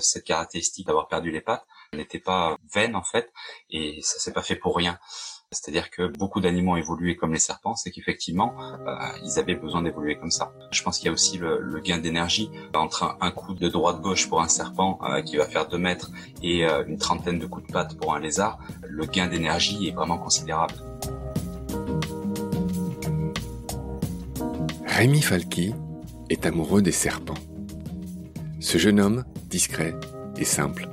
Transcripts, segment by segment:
cette caractéristique d'avoir perdu les pattes n'était pas vaine en fait, et ça s'est pas fait pour rien. C'est-à-dire que beaucoup d'animaux ont évolué comme les serpents, c'est qu'effectivement, euh, ils avaient besoin d'évoluer comme ça. Je pense qu'il y a aussi le, gain d'énergie entre un, coup de droite-gauche pour un serpent euh, qui va faire 2 mètres et euh, une trentaine de coups de patte pour un lézard. Le gain d'énergie est vraiment considérable. Rémi Falky est amoureux des serpents. Ce jeune homme, discret et simple,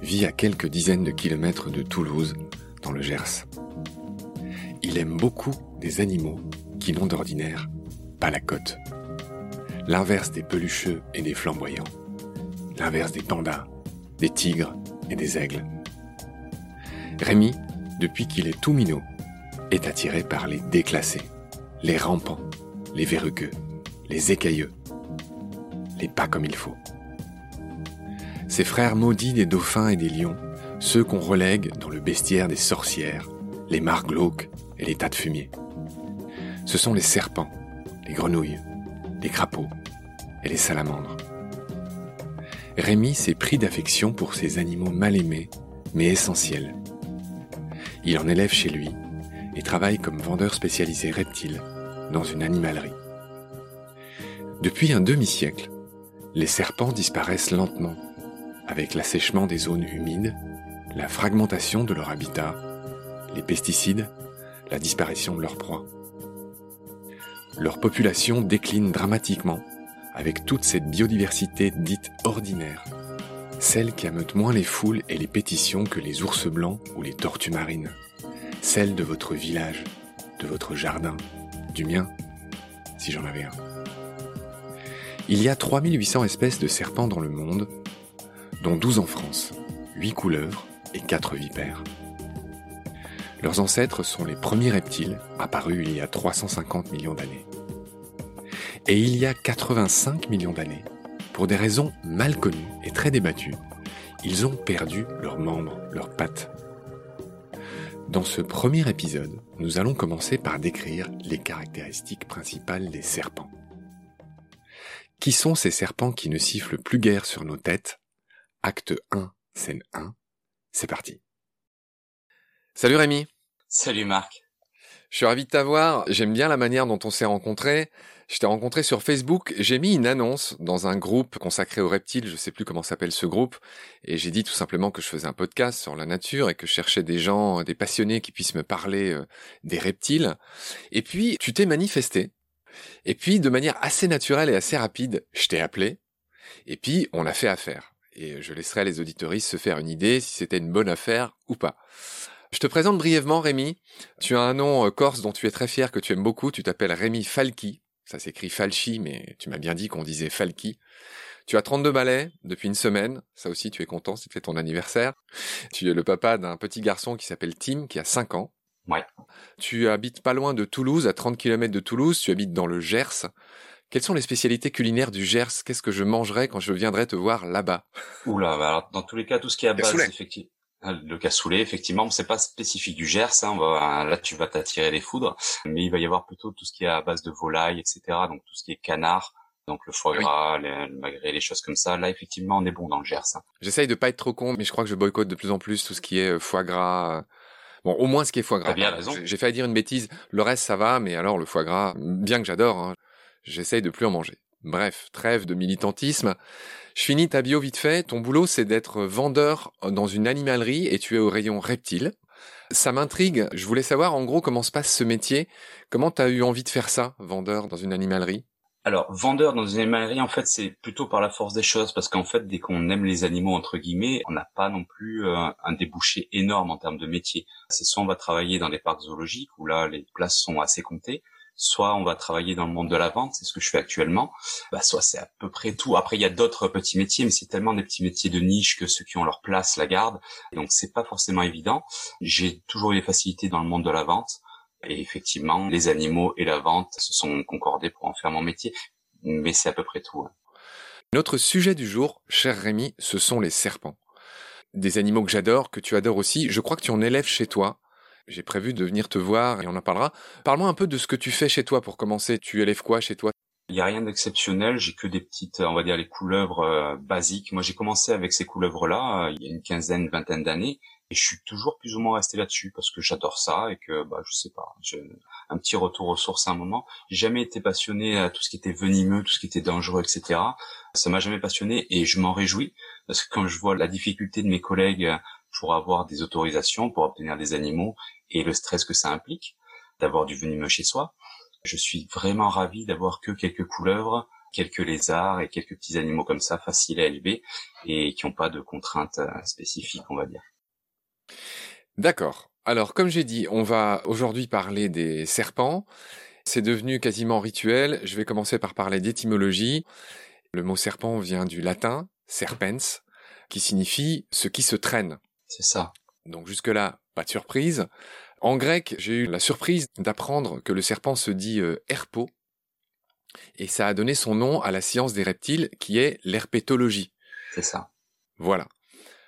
vit à quelques dizaines de kilomètres de Toulouse, dans le Gers. Il aime beaucoup des animaux qui n'ont d'ordinaire pas la cote. L'inverse des pelucheux et des flamboyants. L'inverse des pandas, des tigres et des aigles. Rémi, depuis qu'il est tout minot, est attiré par les déclassés, les rampants, les verrugueux, les écailleux, les pas comme il faut. Ses frères maudits des dauphins et des lions, ceux qu'on relègue dans le bestiaire des sorcières, les mares et les tas de fumier. Ce sont les serpents, les grenouilles, les crapauds et les salamandres. Rémi s'est pris d'affection pour ces animaux mal aimés, mais essentiels. Il en élève chez lui et travaille comme vendeur spécialisé reptiles dans une animalerie. Depuis un demi-siècle, les serpents disparaissent lentement avec l'assèchement des zones humides, la fragmentation de leur habitat, les pesticides la disparition de leurs proies. Leur population décline dramatiquement avec toute cette biodiversité dite ordinaire, celle qui ameute moins les foules et les pétitions que les ours blancs ou les tortues marines, celle de votre village, de votre jardin, du mien, si j'en avais un. Il y a 3800 espèces de serpents dans le monde, dont 12 en France, 8 couleuvres et 4 vipères. Leurs ancêtres sont les premiers reptiles apparus il y a 350 millions d'années. Et il y a 85 millions d'années, pour des raisons mal connues et très débattues, ils ont perdu leurs membres, leurs pattes. Dans ce premier épisode, nous allons commencer par décrire les caractéristiques principales des serpents. Qui sont ces serpents qui ne sifflent plus guère sur nos têtes Acte 1, scène 1. C'est parti. Salut Rémi. Salut Marc. Je suis ravi de t'avoir. J'aime bien la manière dont on s'est rencontrés. Je t'ai rencontré sur Facebook. J'ai mis une annonce dans un groupe consacré aux reptiles. Je sais plus comment s'appelle ce groupe. Et j'ai dit tout simplement que je faisais un podcast sur la nature et que je cherchais des gens, des passionnés qui puissent me parler euh, des reptiles. Et puis, tu t'es manifesté. Et puis, de manière assez naturelle et assez rapide, je t'ai appelé. Et puis, on a fait affaire. Et je laisserai les auditoristes se faire une idée si c'était une bonne affaire ou pas. Je te présente brièvement Rémi. Tu as un nom euh, corse dont tu es très fier, que tu aimes beaucoup. Tu t'appelles Rémi Falki. Ça s'écrit Falchi, mais tu m'as bien dit qu'on disait Falki. Tu as 32 balais depuis une semaine. Ça aussi, tu es content, c'était ton anniversaire. Tu es le papa d'un petit garçon qui s'appelle Tim, qui a 5 ans. Ouais. Tu habites pas loin de Toulouse, à 30 km de Toulouse. Tu habites dans le Gers. Quelles sont les spécialités culinaires du Gers? Qu'est-ce que je mangerai quand je viendrai te voir là-bas? Oula, bah alors, dans tous les cas, tout ce qui est à base, effectivement. Ah, le cassoulet, effectivement, c'est pas spécifique du Gers. Hein, là, tu vas t'attirer les foudres, mais il va y avoir plutôt tout ce qui est à base de volaille, etc. Donc tout ce qui est canard, donc le foie gras, le magret, les choses comme ça. Là, effectivement, on est bon dans le Gers. Hein. J'essaye de pas être trop con, mais je crois que je boycotte de plus en plus tout ce qui est euh, foie gras. Euh, bon, au moins ce qui est foie gras. bien raison. J'ai failli dire une bêtise. Le reste, ça va, mais alors le foie gras, bien que j'adore, hein, j'essaye de plus en manger. Bref, trêve de militantisme. Je finis ta bio vite fait. Ton boulot, c'est d'être vendeur dans une animalerie et tu es au rayon reptile. Ça m'intrigue. Je voulais savoir en gros comment se passe ce métier. Comment tu as eu envie de faire ça, vendeur dans une animalerie? Alors, vendeur dans une animalerie, en fait, c'est plutôt par la force des choses, parce qu'en fait, dès qu'on aime les animaux, entre guillemets, on n'a pas non plus euh, un débouché énorme en termes de métier. C'est soit on va travailler dans des parcs zoologiques, où là, les places sont assez comptées, soit on va travailler dans le monde de la vente, c'est ce que je fais actuellement, bah, soit c'est à peu près tout. Après, il y a d'autres petits métiers, mais c'est tellement des petits métiers de niche que ceux qui ont leur place la gardent. Donc, c'est pas forcément évident. J'ai toujours eu des facilités dans le monde de la vente. Et effectivement, les animaux et la vente se sont concordés pour en faire mon métier. Mais c'est à peu près tout. Hein. Notre sujet du jour, cher Rémi, ce sont les serpents. Des animaux que j'adore, que tu adores aussi. Je crois que tu en élèves chez toi. J'ai prévu de venir te voir et on en parlera. Parle-moi un peu de ce que tu fais chez toi pour commencer. Tu élèves quoi chez toi? Il n'y a rien d'exceptionnel, j'ai que des petites, on va dire les couleuvres euh, basiques. Moi j'ai commencé avec ces couleuvres-là euh, il y a une quinzaine, vingtaine d'années, et je suis toujours plus ou moins resté là-dessus parce que j'adore ça et que bah je sais pas, un petit retour aux sources à un moment. J'ai jamais été passionné à tout ce qui était venimeux, tout ce qui était dangereux, etc. Ça m'a jamais passionné et je m'en réjouis parce que quand je vois la difficulté de mes collègues pour avoir des autorisations, pour obtenir des animaux et le stress que ça implique d'avoir du venimeux chez soi, je suis vraiment ravi d'avoir que quelques couleuvres, quelques lézards et quelques petits animaux comme ça, faciles à élever et qui n'ont pas de contraintes euh, spécifiques, on va dire. D'accord. Alors, comme j'ai dit, on va aujourd'hui parler des serpents. C'est devenu quasiment rituel. Je vais commencer par parler d'étymologie. Le mot serpent vient du latin serpens, qui signifie ce qui se traîne. C'est ça. Donc jusque-là, pas de surprise. En grec, j'ai eu la surprise d'apprendre que le serpent se dit euh, herpo, et ça a donné son nom à la science des reptiles, qui est l'herpétologie. C'est ça. Voilà.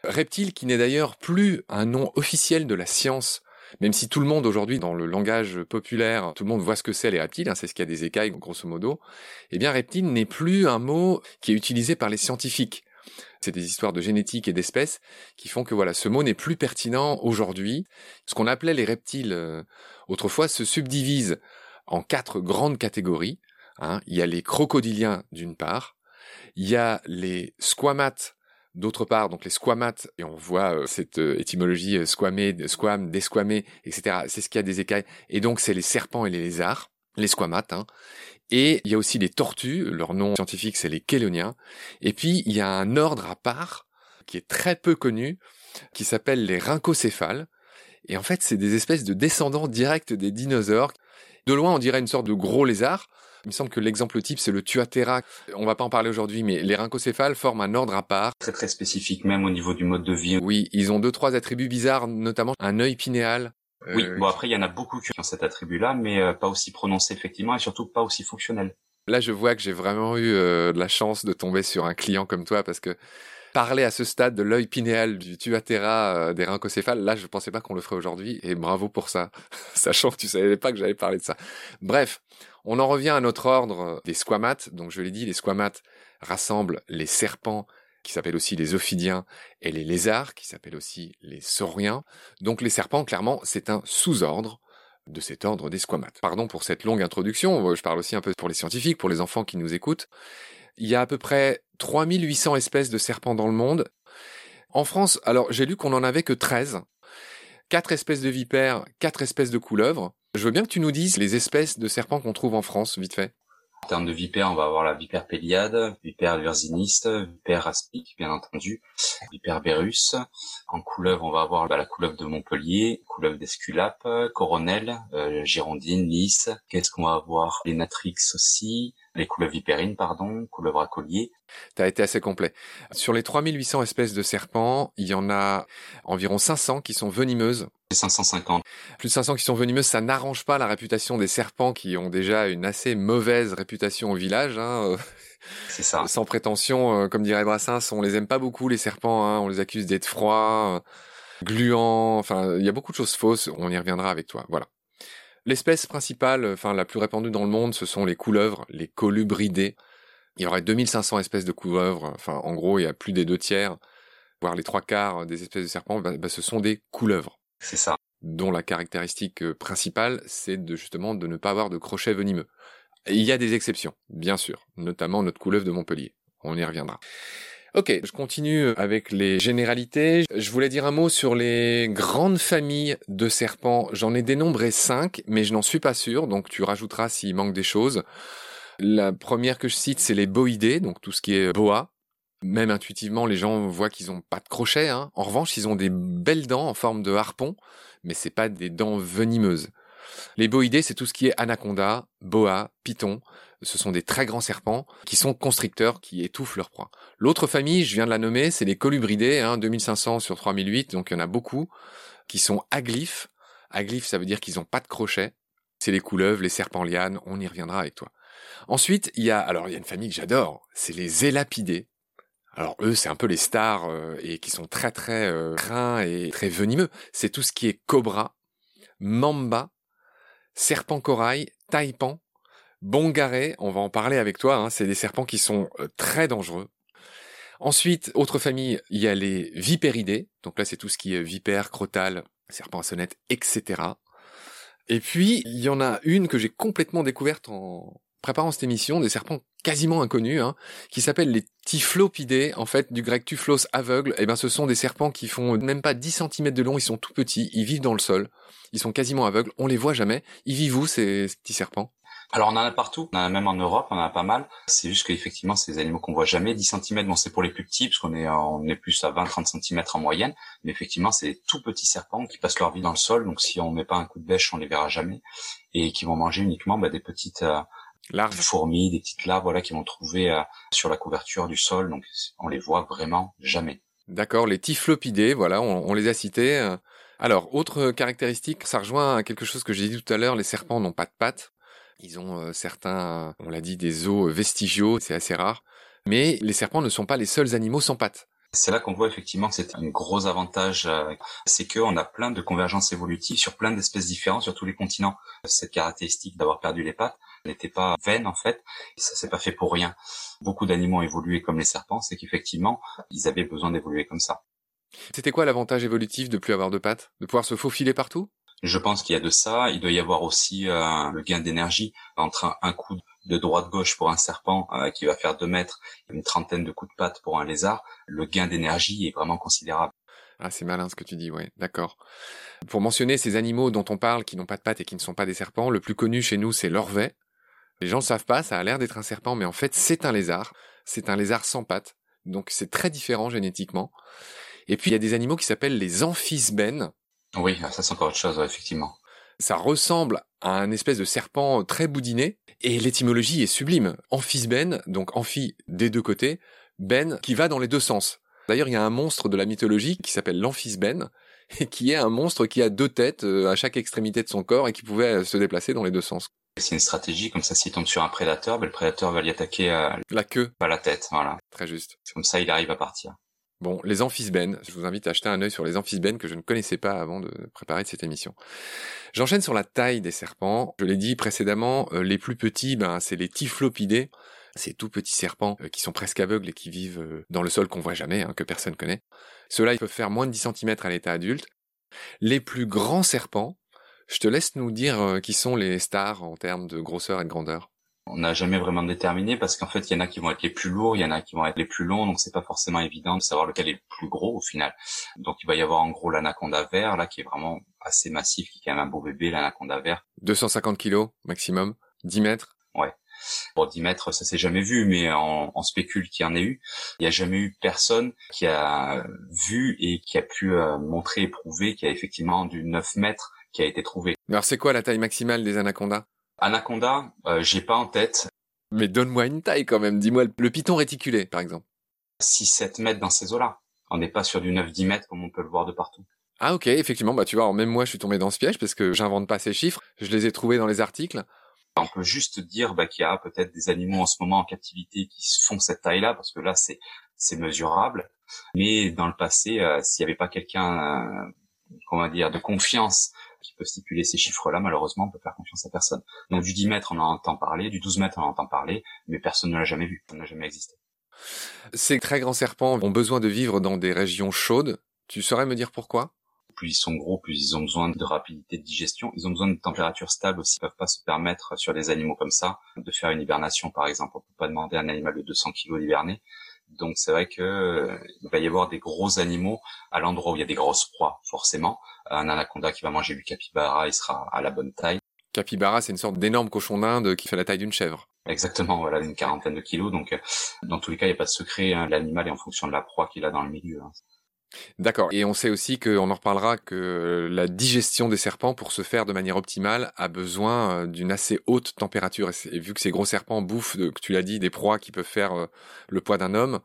Reptile qui n'est d'ailleurs plus un nom officiel de la science, même si tout le monde aujourd'hui, dans le langage populaire, tout le monde voit ce que c'est les reptiles, hein, c'est ce qu'il y a des écailles, grosso modo, eh bien reptile n'est plus un mot qui est utilisé par les scientifiques. C'est des histoires de génétique et d'espèces qui font que voilà, ce mot n'est plus pertinent aujourd'hui. Ce qu'on appelait les reptiles euh, autrefois se subdivise en quatre grandes catégories. Hein. Il y a les crocodiliens d'une part, il y a les squamates d'autre part, donc les squamates, et on voit euh, cette euh, étymologie squamé, squam, desquamé, etc. C'est ce qu'il y a des écailles. Et donc c'est les serpents et les lézards, les squamates. Hein. Et il y a aussi les tortues, leur nom scientifique c'est les chéloniens. Et puis il y a un ordre à part qui est très peu connu, qui s'appelle les rhincocéphales. Et en fait c'est des espèces de descendants directs des dinosaures. De loin on dirait une sorte de gros lézard. Il me semble que l'exemple type c'est le Tuatera. On va pas en parler aujourd'hui, mais les rhincocéphales forment un ordre à part. Très très spécifique même au niveau du mode de vie. Oui, ils ont deux trois attributs bizarres, notamment un œil pinéal oui, euh, bon après il y en a beaucoup qui ont cet attribut-là, mais euh, pas aussi prononcé effectivement et surtout pas aussi fonctionnel. Là, je vois que j'ai vraiment eu euh, de la chance de tomber sur un client comme toi parce que parler à ce stade de l'œil pinéal du tuatera des rhincocéphales, là, je pensais pas qu'on le ferait aujourd'hui et bravo pour ça, sachant que tu savais pas que j'allais parler de ça. Bref, on en revient à notre ordre des squamates. Donc, je l'ai dit, les squamates rassemblent les serpents, qui s'appellent aussi les ophidiens, et les lézards, qui s'appellent aussi les sauriens. Donc les serpents, clairement, c'est un sous-ordre de cet ordre des squamates. Pardon pour cette longue introduction, je parle aussi un peu pour les scientifiques, pour les enfants qui nous écoutent. Il y a à peu près 3800 espèces de serpents dans le monde. En France, alors j'ai lu qu'on en avait que 13. 4 espèces de vipères, 4 espèces de couleuvres. Je veux bien que tu nous dises les espèces de serpents qu'on trouve en France, vite fait. En termes de vipère, on va avoir la vipère péliade, vipère virginiste, vipère aspic, bien entendu, vipère berus. En couleuvre, on va avoir bah, la couleuvre de Montpellier, couleuvre d'Esculape, coronel, euh, girondine, lys. Qu'est-ce qu'on va avoir? Les natrix aussi, les couleuvres vipérines, pardon, couleuvres à collier. Tu as été assez complet. Sur les 3800 espèces de serpents, il y en a environ 500 qui sont venimeuses 550. Plus de 500 qui sont venimeuses, ça n'arrange pas la réputation des serpents qui ont déjà une assez mauvaise réputation au village. Hein. C'est ça. Sans prétention, euh, comme dirait Brassens, on les aime pas beaucoup les serpents. Hein. On les accuse d'être froids, gluants. Enfin, il y a beaucoup de choses fausses. On y reviendra avec toi. Voilà. L'espèce principale, enfin la plus répandue dans le monde, ce sont les couleuvres, les colubridés. Il y aurait 2500 espèces de couleuvres. Enfin, en gros, il y a plus des deux tiers, voire les trois quarts des espèces de serpents. Bah, bah, ce sont des couleuvres. C'est ça. Dont la caractéristique euh, principale, c'est de justement de ne pas avoir de crochet venimeux. il y a des exceptions, bien sûr, notamment notre couleuvre de Montpellier. On y reviendra. Ok, je continue avec les généralités. Je voulais dire un mot sur les grandes familles de serpents. J'en ai dénombré cinq, mais je n'en suis pas sûr, donc tu rajouteras s'il manque des choses. La première que je cite, c'est les boïdés, donc tout ce qui est boa, même intuitivement, les gens voient qu'ils ont pas de crochet. Hein. En revanche, ils ont des belles dents en forme de harpon, mais c'est pas des dents venimeuses. Les boïdés, c'est tout ce qui est anaconda, boa, python. Ce sont des très grands serpents qui sont constricteurs, qui étouffent leur proie. L'autre famille, je viens de la nommer, c'est les colubridés, hein, 2500 sur 3008, donc il y en a beaucoup, qui sont aglyphes. Aglyphes, ça veut dire qu'ils n'ont pas de crochet. C'est les couleuvres, les serpents lianes, on y reviendra avec toi. Ensuite, il y a, alors une famille que j'adore, c'est les élapidés. Alors eux, c'est un peu les stars euh, et qui sont très très euh, et très venimeux. C'est tout ce qui est cobra, mamba, serpent corail, taipan, Bongaré, on va en parler avec toi, hein, c'est des serpents qui sont euh, très dangereux. Ensuite, autre famille, il y a les vipéridés, donc là c'est tout ce qui est vipère, crotal, serpent à sonnette, etc. Et puis, il y en a une que j'ai complètement découverte en préparant cette émission, des serpents quasiment inconnus, hein, qui s'appellent les typhlopidés, en fait, du grec typhlos aveugle. Et eh ben, ce sont des serpents qui font même pas 10 cm de long, ils sont tout petits, ils vivent dans le sol, ils sont quasiment aveugles, on les voit jamais. Ils vivent où, ces petits serpents? Alors on en a partout, on en a même en Europe, on en a pas mal. C'est juste qu'effectivement, c'est des animaux qu'on voit jamais. 10 cm, bon, c'est pour les plus petits, parce qu'on est, on est plus à 20-30 cm en moyenne. Mais effectivement, c'est des tout petits serpents qui passent leur vie dans le sol. Donc si on met pas un coup de bêche, on les verra jamais. Et qui vont manger uniquement bah, des petites euh, larves, fourmis, des petites larves, voilà, qui vont trouver euh, sur la couverture du sol. Donc on les voit vraiment jamais. D'accord, les typhlopidés, voilà, on, on les a cités. Euh. Alors, autre caractéristique, ça rejoint à quelque chose que j'ai dit tout à l'heure, les serpents n'ont pas de pattes. Ils ont euh, certains, on l'a dit, des os vestigiaux, c'est assez rare. Mais les serpents ne sont pas les seuls animaux sans pattes. C'est là qu'on voit effectivement que c'est un gros avantage, euh, c'est qu'on a plein de convergences évolutives sur plein d'espèces différentes sur tous les continents. Cette caractéristique d'avoir perdu les pattes n'était pas vaine en fait, et ça s'est pas fait pour rien. Beaucoup d'animaux ont évolué comme les serpents, c'est qu'effectivement ils avaient besoin d'évoluer comme ça. C'était quoi l'avantage évolutif de plus avoir de pattes? De pouvoir se faufiler partout? Je pense qu'il y a de ça. Il doit y avoir aussi euh, le gain d'énergie entre un, coup de droite-gauche pour un serpent euh, qui va faire deux mètres et une trentaine de coups de patte pour un lézard. Le gain d'énergie est vraiment considérable. Ah, c'est malin ce que tu dis, ouais, d'accord. Pour mentionner ces animaux dont on parle qui n'ont pas de pattes et qui ne sont pas des serpents, le plus connu chez nous, c'est l'orvet. Les gens ne savent pas, ça a l'air d'être un serpent, mais en fait, c'est un lézard. C'est un lézard sans pattes. Donc, c'est très différent génétiquement. Et puis, il y a des animaux qui s'appellent les amphisbènes. Oui, ça c'est encore autre chose, effectivement. Ça ressemble à un espèce de serpent très boudiné, et l'étymologie est sublime. Amphisben, donc amphi des deux côtés, ben qui va dans les deux sens. D'ailleurs, il y a un monstre de la mythologie qui s'appelle l'amphisben, et qui est un monstre qui a deux têtes euh, à chaque extrémité de son corps et qui pouvait euh, se déplacer dans les deux sens. C'est une stratégie, comme ça s'il tombe sur un prédateur, ben, le prédateur va lui attaquer à la queue, pas la tête, voilà. Très juste. Comme ça, il arrive à partir. Bon, les amphisbènes, je vous invite à acheter un œil sur les amphisbènes que je ne connaissais pas avant de préparer cette émission. J'enchaîne sur la taille des serpents. Je l'ai dit précédemment, euh, les plus petits, ben, c'est les typhlopidés. Ces tout petits serpents euh, qui sont presque aveugles et qui vivent euh, dans le sol qu'on voit jamais, hein, que personne connaît. Ceux-là, ils peuvent faire moins de 10 cm à l'état adulte. Les plus grands serpents, je te laisse nous dire qui sont les stars en termes de grosseur et de grandeur. On n'a jamais vraiment déterminé parce qu'en fait, il y en a qui vont être les plus lourds, il y en a qui vont être les plus longs, donc c'est pas forcément évident de savoir lequel est le plus gros au final. Donc il va y avoir en gros l'anaconda vert là qui est vraiment assez massif, qui est quand même un beau bébé, l'anaconda vert. 250 kilos maximum, 10 mètres? Ouais. Bon, 10 mètres, ça s'est jamais vu, mais on, spécule qu'il y en ait eu. Il n'y a jamais eu personne qui a vu et qui a pu euh, montrer et prouver qu'il y a effectivement du 9 mètres qui a été trouvé. Alors c'est quoi la taille maximale des anacondas? Anaconda, euh, j'ai pas en tête. Mais donne-moi une taille quand même. Dis-moi le python réticulé, par exemple. 6-7 mètres dans ces eaux-là. On n'est pas sur du 9-10 mètres comme on peut le voir de partout. Ah ok, effectivement, bah tu vois, même moi je suis tombé dans ce piège parce que j'invente pas ces chiffres, je les ai trouvés dans les articles. On peut juste dire bah, qu'il y a peut-être des animaux en ce moment en captivité qui font cette taille-là parce que là c'est c'est mesurable. Mais dans le passé, euh, s'il n'y avait pas quelqu'un, euh, comment dire, de confiance qui peut stipuler ces chiffres-là, malheureusement, on peut faire confiance à personne. Donc du 10 mètres, on en entend parler, du 12 mètres, on en entend parler, mais personne ne l'a jamais vu, ça n'a jamais existé. Ces très grands serpents ont besoin de vivre dans des régions chaudes. Tu saurais me dire pourquoi? Plus ils sont gros, plus ils ont besoin de rapidité de digestion. Ils ont besoin de température stable aussi. Ils peuvent pas se permettre sur des animaux comme ça de faire une hibernation, par exemple. On peut pas demander à un animal de 200 kg d'hiberner. Donc c'est vrai que euh, il va y avoir des gros animaux à l'endroit où il y a des grosses proies, forcément. Un anaconda qui va manger du capybara, il sera à la bonne taille. Capybara, c'est une sorte d'énorme cochon d'Inde qui fait la taille d'une chèvre. Exactement, voilà, une quarantaine de kilos. Donc, euh, dans tous les cas, il n'y a pas de secret. Hein. L'animal est en fonction de la proie qu'il a dans le milieu. Hein. D'accord. Et on sait aussi qu'on en reparlera que la digestion des serpents, pour se faire de manière optimale, a besoin euh, d'une assez haute température. Et, vu que ces gros serpents bouffent, que tu l'as dit, des proies qui peuvent faire euh, le poids d'un homme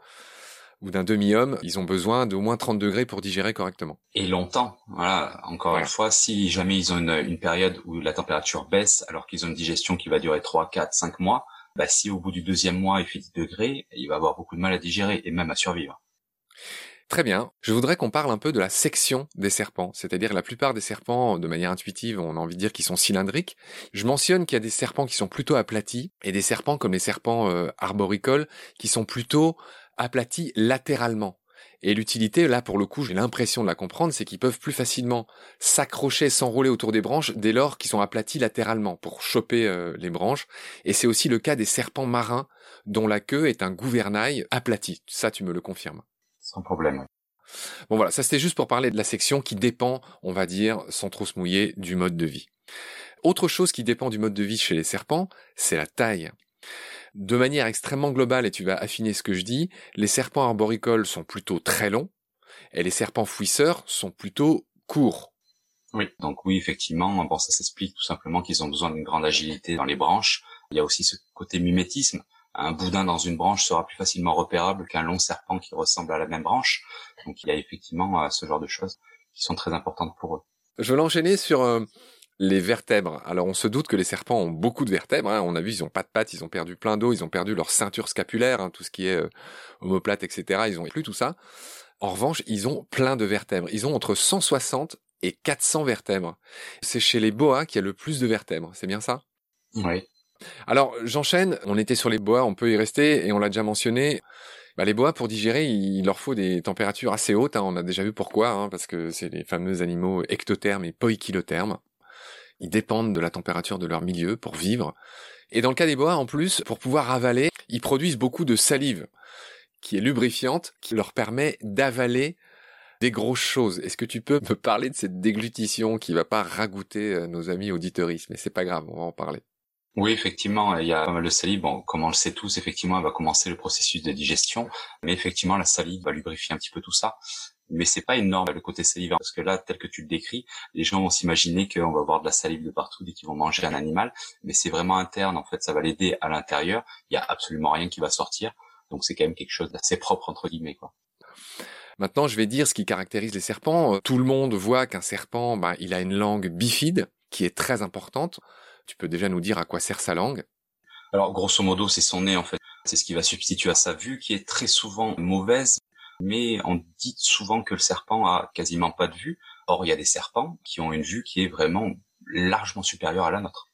ou d'un demi-homme, ils ont besoin d'au moins 30 degrés pour digérer correctement. Et longtemps. Voilà. Encore une fois, si jamais ils ont une, période où la température baisse, alors qu'ils ont une digestion qui va durer 3, 4, 5 mois, bah si au bout du deuxième mois il fait 10 degrés, il va avoir beaucoup de mal à digérer et même à survivre. Très bien. Je voudrais qu'on parle un peu de la section des serpents. C'est-à-dire la plupart des serpents, de manière intuitive, on a envie de dire qu'ils sont cylindriques. Je mentionne qu'il y a des serpents qui sont plutôt aplatis et des serpents comme les serpents euh, arboricoles qui sont plutôt aplatis latéralement. Et l'utilité, là, pour le coup, j'ai l'impression de la comprendre, c'est qu'ils peuvent plus facilement s'accrocher, s'enrouler autour des branches dès lors qu'ils sont aplatis latéralement pour choper euh, les branches. Et c'est aussi le cas des serpents marins dont la queue est un gouvernail aplati. Ça, tu me le confirmes. Sans problème. Bon voilà, ça c'était juste pour parler de la section qui dépend, on va dire, sans trop se mouiller, du mode de vie. Autre chose qui dépend du mode de vie chez les serpents, c'est la taille. De manière extrêmement globale, et tu vas affiner ce que je dis, les serpents arboricoles sont plutôt très longs, et les serpents fouisseurs sont plutôt courts. Oui, donc oui, effectivement, bon, ça s'explique tout simplement qu'ils ont besoin d'une grande agilité dans les branches. Il y a aussi ce côté mimétisme un boudin dans une branche sera plus facilement repérable qu'un long serpent qui ressemble à la même branche. Donc il y a effectivement euh, ce genre de choses qui sont très importantes pour eux. Je vais l'enchaîner sur euh, les vertèbres. Alors on se doute que les serpents ont beaucoup de vertèbres. Hein. On a vu, ils ont pas de pattes, ils ont perdu plein d'eau, ils ont perdu leur ceinture scapulaire, hein, tout ce qui est euh, omoplate, etc. Ils ont plus tout ça. En revanche, ils ont plein de vertèbres. Ils ont entre 160 et 400 vertèbres. C'est chez les boas qu'il y a le plus de vertèbres. C'est bien ça? Oui. Alors j'enchaîne, on était sur les bois, on peut y rester et on l'a déjà mentionné. Bah, les bois pour digérer, il leur faut des températures assez hautes. Hein. On a déjà vu pourquoi, hein, parce que c'est les fameux animaux ectothermes et poikilothermes. Ils dépendent de la température de leur milieu pour vivre. Et dans le cas des bois, en plus, pour pouvoir avaler, ils produisent beaucoup de salive, qui est lubrifiante, qui leur permet d'avaler des grosses choses. Est-ce que tu peux me parler de cette déglutition qui va pas ragoûter euh, nos amis auditeuristes Mais c'est pas grave, on va en parler. Oui, effectivement, il y a le salive. Bon, comme on le sait tous, effectivement, elle va commencer le processus de digestion, mais effectivement, la salive va lubrifier un petit peu tout ça. Mais c'est pas énorme le côté salivant parce que là, tel que tu le décris, les gens vont s'imaginer qu'on va avoir de la salive de partout dès qu'ils vont manger un animal, mais c'est vraiment interne. En fait, ça va l'aider à l'intérieur. Il y a absolument rien qui va sortir, donc c'est quand même quelque chose d'assez propre entre guillemets, quoi. Maintenant, je vais dire ce qui caractérise les serpents. Tout le monde voit qu'un serpent, bah, il a une langue bifide qui est très importante. Tu peux déjà nous dire à quoi sert sa langue? Alors, grosso modo, c'est son nez, en fait. C'est ce qui va substituer à sa vue, qui est très souvent mauvaise. Mais on dit souvent que le serpent a quasiment pas de vue. Or, il y a des serpents qui ont une vue qui est vraiment largement supérieure à la nôtre.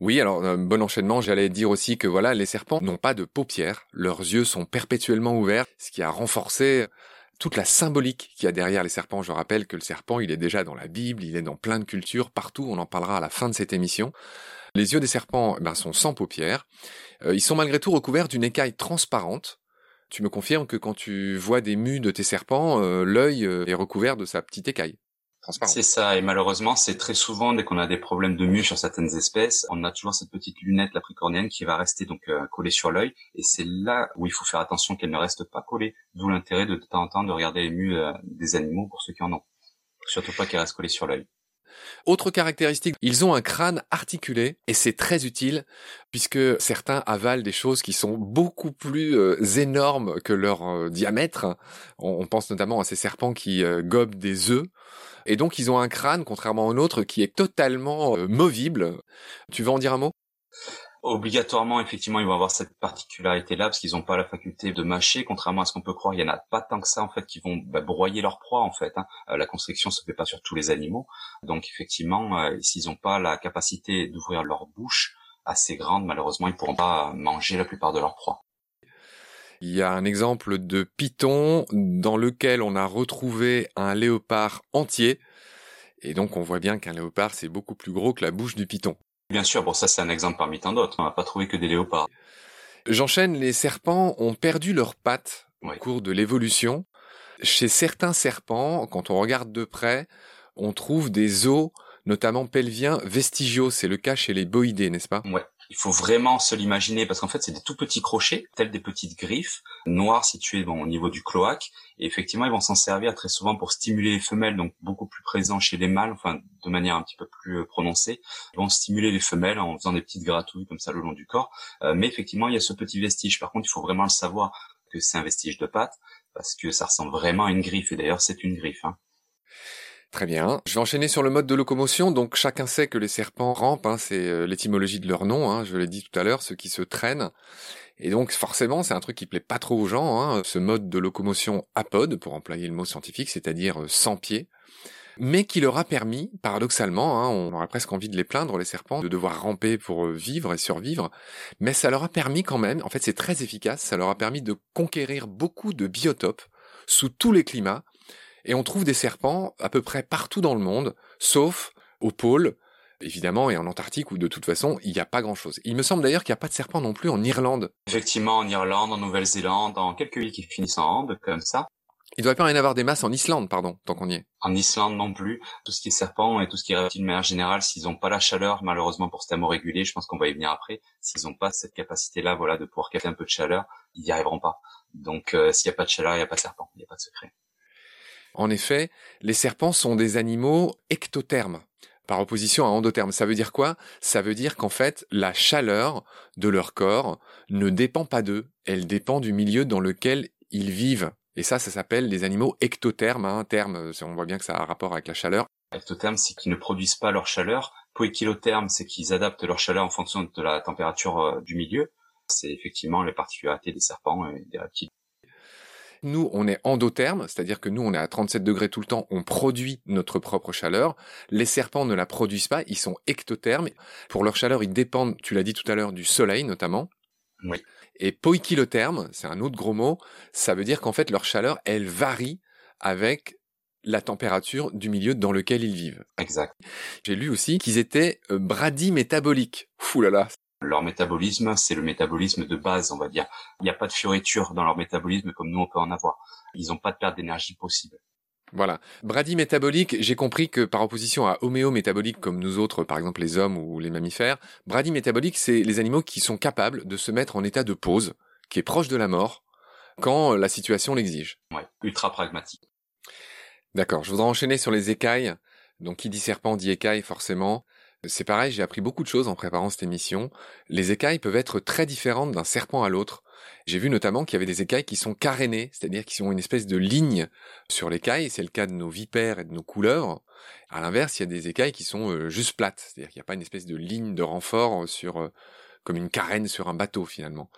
Oui, alors euh, bon enchaînement, j'allais dire aussi que voilà, les serpents n'ont pas de paupières, leurs yeux sont perpétuellement ouverts, ce qui a renforcé toute la symbolique qu'il y a derrière les serpents. Je rappelle que le serpent, il est déjà dans la Bible, il est dans plein de cultures, partout, on en parlera à la fin de cette émission. Les yeux des serpents ben, sont sans paupières. Euh, ils sont malgré tout recouverts d'une écaille transparente. Tu me confirmes que quand tu vois des mues de tes serpents, euh, l'œil euh, est recouvert de sa petite écaille. C'est ça, et malheureusement, c'est très souvent dès qu'on a des problèmes de mue sur certaines espèces, on a toujours cette petite lunette lapricornienne qui va rester donc euh, collée sur l'œil, et c'est là où il faut faire attention qu'elle ne reste pas collée. D'où l'intérêt de, de temps en temps de regarder les mues euh, des animaux pour ceux qui en ont. Surtout pas qu'elle reste collée sur l'œil. Autre caractéristique, ils ont un crâne articulé et c'est très utile puisque certains avalent des choses qui sont beaucoup plus euh, énormes que leur diamètre. On, pense notamment à ces serpents qui gobent des œufs et donc ils ont un crâne, contrairement au nôtre, qui est totalement euh, movible. Tu veux en dire un mot? Obligatoirement, effectivement, ils vont avoir cette particularité-là parce qu'ils n'ont pas la faculté de mâcher, contrairement à ce qu'on peut croire. Il y en a pas tant que ça en fait qui vont bah, broyer leur proie en fait. Hein. Euh, la constriction se fait pas sur tous les animaux, donc effectivement, euh, s'ils n'ont pas la capacité d'ouvrir leur bouche assez grande, malheureusement, ils pourront pas manger la plupart de leur proie. Il y a un exemple de python dans lequel on a retrouvé un léopard entier. Et donc on voit bien qu'un léopard c'est beaucoup plus gros que la bouche du python. Bien sûr, bon ça c'est un exemple parmi tant d'autres. On n'a pas trouvé que des léopards. J'enchaîne, les serpents ont perdu leurs pattes au cours de l'évolution. Chez certains serpents, quand on regarde de près, on trouve des os, notamment pelviens, vestigiaux. C'est le cas chez les boïdés, n'est-ce pas? Ouais. Il faut vraiment se l'imaginer parce qu'en fait, c'est des tout petits crochets, tels des petites griffes noires situées bon, au niveau du cloaque. Et effectivement, ils vont s'en servir très souvent pour stimuler les femelles, donc beaucoup plus présents chez les mâles, enfin de manière un petit peu plus euh, prononcée. Ils vont stimuler les femelles en faisant des petites gratouilles comme ça le long du corps. Euh, mais effectivement, il y a ce petit vestige. Par contre, il faut vraiment le savoir que c'est un vestige de patte parce que ça ressemble vraiment à une griffe. Et d'ailleurs, c'est une griffe. Hein. Très bien. Je vais enchaîner sur le mode de locomotion. Donc chacun sait que les serpents rampent, hein, c'est euh, l'étymologie de leur nom, hein, je l'ai dit tout à l'heure, ceux qui se traînent. Et donc forcément, c'est un truc qui plaît pas trop aux gens, hein, ce mode de locomotion apode, pour employer le mot scientifique, c'est-à-dire euh, sans pied, mais qui leur a permis, paradoxalement, on aurait presque envie de les plaindre, les serpents, de devoir ramper pour euh, vivre et survivre, mais ça leur a permis quand même, en fait c'est très efficace, ça leur a permis de conquérir beaucoup de biotopes sous tous les climats, et on trouve des serpents à peu près partout dans le monde, sauf au pôle, évidemment, et en Antarctique où de toute façon il n'y a pas grand-chose. Il me semble d'ailleurs qu'il n'y a pas de serpents non plus en Irlande. Effectivement, en Irlande, en Nouvelle-Zélande, en quelques îles qui finissent en Ande, comme ça. Il doit pas y en avoir des masses en Islande, pardon, tant qu'on y est. En Islande non plus. Tout ce qui est serpent et tout ce qui est reptile de manière générale, s'ils n'ont pas la chaleur, malheureusement pour ce régulier, je pense qu'on va y venir après, s'ils n'ont pas cette capacité-là, voilà, de pouvoir capter un peu de chaleur, ils n'y arriveront pas. Donc euh, s'il n'y a pas de chaleur, il n'y a pas de serpent, il n'y a pas de secret. En effet, les serpents sont des animaux ectothermes par opposition à endothermes. Ça veut dire quoi? Ça veut dire qu'en fait, la chaleur de leur corps ne dépend pas d'eux, elle dépend du milieu dans lequel ils vivent. Et ça, ça s'appelle des animaux ectothermes. Hein, terme, on voit bien que ça a un rapport avec la chaleur. Ectotherme, c'est qu'ils ne produisent pas leur chaleur. Poikilotherme, c'est qu'ils adaptent leur chaleur en fonction de la température euh, du milieu. C'est effectivement les particularités des serpents et des reptiles. Nous, on est endotherme, c'est-à-dire que nous, on est à 37 degrés tout le temps, on produit notre propre chaleur. Les serpents ne la produisent pas, ils sont ectothermes. Pour leur chaleur, ils dépendent, tu l'as dit tout à l'heure, du soleil notamment. Oui. Et poikilotherme, c'est un autre gros mot, ça veut dire qu'en fait, leur chaleur, elle varie avec la température du milieu dans lequel ils vivent. Exact. J'ai lu aussi qu'ils étaient euh, bradymétaboliques. Fou là là, leur métabolisme, c'est le métabolisme de base, on va dire. Il n'y a pas de fioriture dans leur métabolisme comme nous on peut en avoir. Ils n'ont pas de perte d'énergie possible. Voilà. métabolique, j'ai compris que par opposition à homéométabolique comme nous autres, par exemple les hommes ou les mammifères, métabolique, c'est les animaux qui sont capables de se mettre en état de pause, qui est proche de la mort, quand la situation l'exige. Ouais, ultra pragmatique. D'accord, je voudrais enchaîner sur les écailles. Donc qui dit serpent dit écaille forcément. C'est pareil, j'ai appris beaucoup de choses en préparant cette émission. Les écailles peuvent être très différentes d'un serpent à l'autre. J'ai vu notamment qu'il y avait des écailles qui sont carénées, c'est-à-dire qui ont une espèce de ligne sur l'écaille. C'est le cas de nos vipères et de nos couleurs. À l'inverse, il y a des écailles qui sont euh, juste plates, c'est-à-dire qu'il n'y a pas une espèce de ligne de renfort sur euh, comme une carène sur un bateau finalement.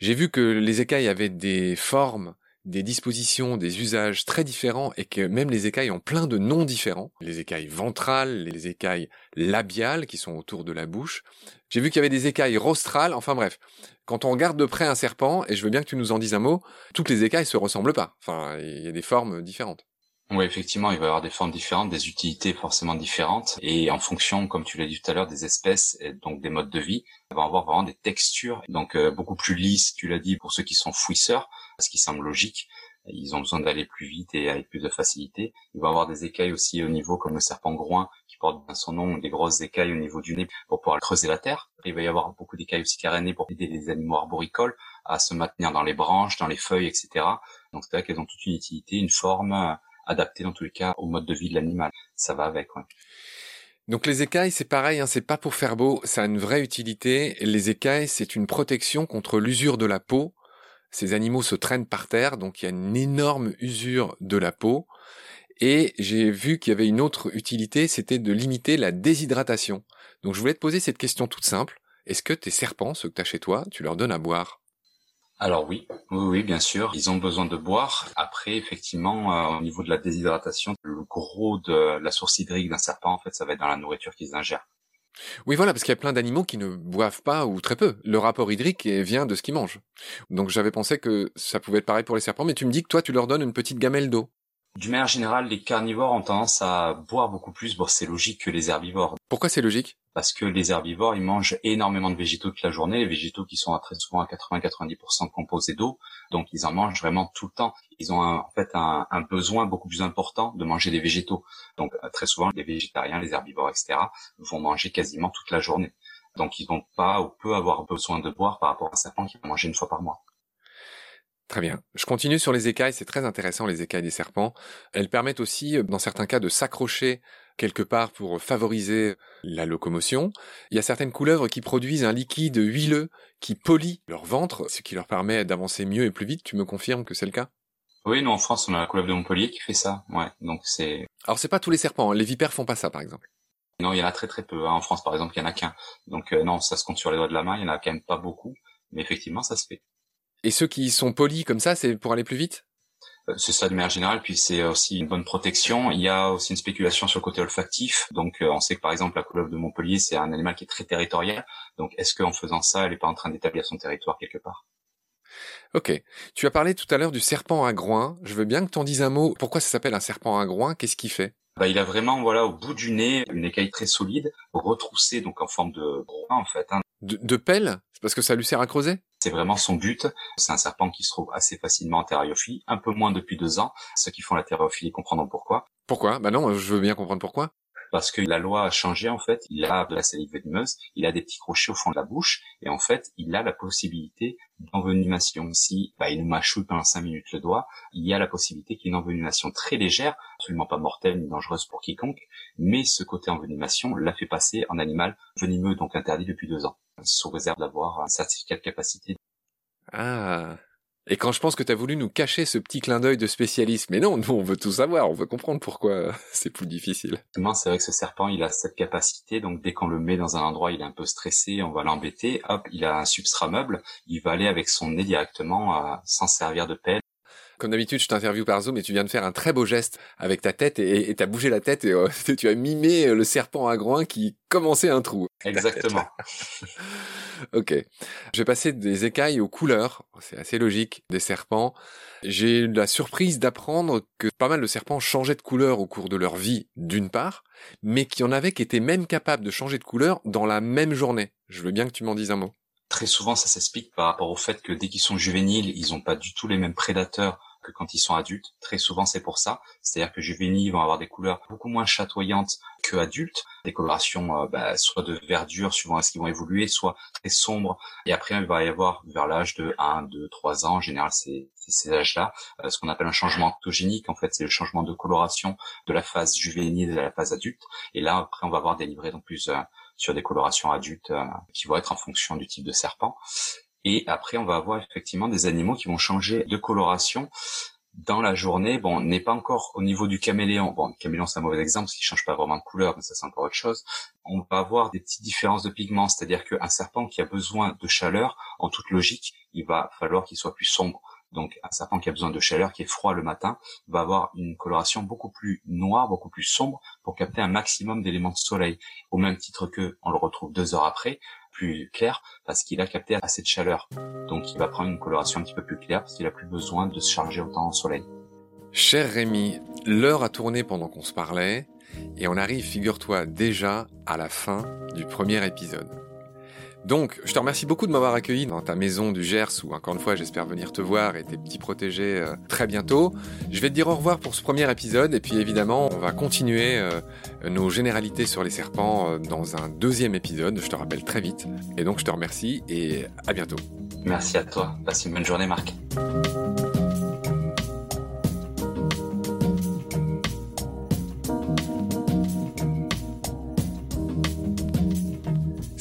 J'ai vu que les écailles avaient des formes des dispositions, des usages très différents et que même les écailles ont plein de noms différents. Les écailles ventrales, les écailles labiales qui sont autour de la bouche. J'ai vu qu'il y avait des écailles rostrales, enfin bref. Quand on regarde de près un serpent, et je veux bien que tu nous en dises un mot, toutes les écailles se ressemblent pas. Enfin, il y a des formes différentes. Oui, effectivement, il va y avoir des formes différentes, des utilités forcément différentes, et en fonction, comme tu l'as dit tout à l'heure, des espèces et donc des modes de vie, on va avoir vraiment des textures, donc euh, beaucoup plus lisses, tu l'as dit, pour ceux qui sont fouisseurs, ce qui semble logique. Ils ont besoin d'aller plus vite et avec plus de facilité. Il va y avoir des écailles aussi au niveau, comme le serpent groin, qui porte bien son nom, des grosses écailles au niveau du nez pour pouvoir creuser la terre. Il va y avoir beaucoup d'écailles aussi carénées pour aider les animaux arboricoles à se maintenir dans les branches, dans les feuilles, etc. Donc c'est vrai qu'elles ont toute une utilité, une forme, adapté dans tous les cas au mode de vie de l'animal. Ça va avec. Ouais. Donc les écailles, c'est pareil, hein, c'est pas pour faire beau, ça a une vraie utilité. Les écailles, c'est une protection contre l'usure de la peau. Ces animaux se traînent par terre, donc il y a une énorme usure de la peau. Et j'ai vu qu'il y avait une autre utilité, c'était de limiter la déshydratation. Donc je voulais te poser cette question toute simple. Est-ce que tes serpents, ceux que tu as chez toi, tu leur donnes à boire? Alors oui, oui, oui, bien sûr, ils ont besoin de boire. Après, effectivement, euh, au niveau de la déshydratation, le gros de la source hydrique d'un serpent, en fait, ça va être dans la nourriture qu'ils ingèrent. Oui, voilà, parce qu'il y a plein d'animaux qui ne boivent pas ou très peu. Le rapport hydrique vient de ce qu'ils mangent. Donc j'avais pensé que ça pouvait être pareil pour les serpents, mais tu me dis que toi, tu leur donnes une petite gamelle d'eau. Du manière générale, les carnivores ont tendance à boire beaucoup plus. Bon, c'est logique que les herbivores. Pourquoi c'est logique? Parce que les herbivores, ils mangent énormément de végétaux toute la journée. Les végétaux qui sont très souvent à 80-90% composés d'eau. Donc, ils en mangent vraiment tout le temps. Ils ont en fait un, besoin beaucoup plus important de manger des végétaux. Donc, euh, très souvent, les végétariens, les herbivores, etc., vont manger quasiment toute la journée. Donc, ils vont pas ou peu avoir besoin de boire par rapport à un serpent qui va manger une fois par mois. Très bien. Je continue sur les écailles, c'est très intéressant les écailles des serpents. Elles permettent aussi, euh, dans certains cas, de s'accrocher quelque part pour favoriser la locomotion. Il y a certaines couleuvres qui produisent un liquide huileux qui polie leur ventre, ce qui leur permet d'avancer mieux et plus vite. Tu me confirmes que c'est le cas? Oui, nous en France, on a la couleuvre de Montpellier qui fait ça. Ouais, donc c'est. Alors c'est pas tous les serpents. Hein. Les vipères font pas ça, par exemple. Non, il y en a très très peu. Hein. En France, par exemple, il y en a qu'un. Donc euh, non, ça se compte sur les doigts de la main. Il y en a quand même pas beaucoup, mais effectivement, ça se fait. Et ceux qui sont polis comme ça, c'est pour aller plus vite? Euh, c'est ça de manière générale, puis c'est aussi une bonne protection. Il y a aussi une spéculation sur le côté olfactif. Donc euh, on sait que par exemple la couleuvre de Montpellier, c'est un animal qui est très territorial. Donc est-ce qu'en faisant ça, elle n'est pas en train d'établir son territoire quelque part? Ok. Tu as parlé tout à l'heure du serpent à groin. Je veux bien que tu en dises un mot. Pourquoi ça s'appelle un serpent à groin? Qu'est-ce qu'il fait? Bah, il a vraiment voilà au bout du nez une écaille très solide, retroussée donc en forme de groin en fait. Hein. De, de pelle? C'est parce que ça lui sert à creuser? C'est vraiment son but. C'est un serpent qui se trouve assez facilement en thériophilie, un peu moins depuis deux ans. Ceux qui font la thériophilie comprendront pourquoi. Pourquoi? Bah non, je veux bien comprendre pourquoi parce que la loi a changé en fait. Il a de la salive venimeuse, il a des petits crochets au fond de la bouche, et en fait, il a la possibilité d'envenimation. Si bah, il nous mâchouille pendant cinq minutes le doigt, il y a la possibilité qu'il y ait une envenimation très légère, absolument pas mortelle ni dangereuse pour quiconque, mais ce côté envenimation l'a fait passer en animal venimeux, donc interdit depuis deux ans, sous réserve d'avoir un certificat de capacité. Ah, et quand je pense que tu as voulu nous cacher ce petit clin d'œil de spécialiste, mais non, nous on veut tout savoir, on veut comprendre pourquoi c'est plus difficile. C'est vrai que ce serpent, il a cette capacité, donc dès qu'on le met dans un endroit, il est un peu stressé, on va l'embêter, hop, il a un substrat meuble, il va aller avec son nez directement euh, sans servir de pelle. Comme d'habitude, je t'interviewe par Zoom et tu viens de faire un très beau geste avec ta tête et tu as bougé la tête et euh, tu as mimé le serpent à groin qui commençait un trou. Exactement. ok. Je vais passer des écailles aux couleurs. C'est assez logique. Des serpents. J'ai eu la surprise d'apprendre que pas mal de serpents changeaient de couleur au cours de leur vie, d'une part, mais qu'il y en avait qui étaient même capables de changer de couleur dans la même journée. Je veux bien que tu m'en dises un mot. Très souvent, ça s'explique par rapport au fait que dès qu'ils sont juvéniles, ils n'ont pas du tout les mêmes prédateurs que quand ils sont adultes. Très souvent, c'est pour ça. C'est-à-dire que juvéniles vont avoir des couleurs beaucoup moins chatoyantes que adultes, des colorations euh, bah, soit de verdure suivant ce qu'ils vont évoluer, soit très sombres. Et après, il va y avoir vers l'âge de 1, 2, 3 ans, en général, c'est ces âges-là, euh, ce qu'on appelle un changement octogénique. En fait, c'est le changement de coloration de la phase juvénile à la phase adulte. Et là, après, on va avoir des livrets donc plus euh, sur des colorations adultes qui vont être en fonction du type de serpent. Et après, on va avoir effectivement des animaux qui vont changer de coloration dans la journée. Bon, on n'est pas encore au niveau du caméléon. Bon, le caméléon, c'est un mauvais exemple parce qu'il change pas vraiment de couleur, mais ça, c'est encore autre chose. On va avoir des petites différences de pigments, c'est-à-dire qu'un serpent qui a besoin de chaleur, en toute logique, il va falloir qu'il soit plus sombre. Donc un serpent qui a besoin de chaleur, qui est froid le matin, va avoir une coloration beaucoup plus noire, beaucoup plus sombre pour capter un maximum d'éléments de soleil. Au même titre que on le retrouve deux heures après, clair parce qu'il a capté assez de chaleur. Donc il va prendre une coloration un petit peu plus claire parce qu'il a plus besoin de se charger autant au soleil. Cher Rémi, l'heure a tourné pendant qu'on se parlait et on arrive, figure-toi, déjà à la fin du premier épisode. Donc, je te remercie beaucoup de m'avoir accueilli dans ta maison du Gers, où encore une fois, j'espère venir te voir et tes petits protégés euh, très bientôt. Je vais te dire au revoir pour ce premier épisode, et puis évidemment, on va continuer euh, nos généralités sur les serpents euh, dans un deuxième épisode, je te rappelle très vite. Et donc, je te remercie et à bientôt. Merci à toi. Passe une bonne journée, Marc.